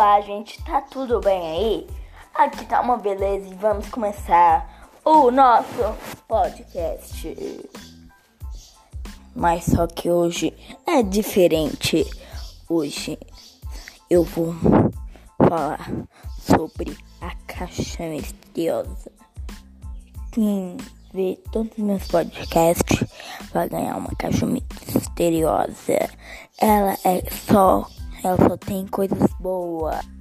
Olá, gente, tá tudo bem aí? Aqui tá uma beleza e vamos começar o nosso podcast. Mas só que hoje é diferente. Hoje eu vou falar sobre a caixa misteriosa. Quem vê todos os meus podcasts vai ganhar uma caixa misteriosa. Ela é só ela só tem coisas boas.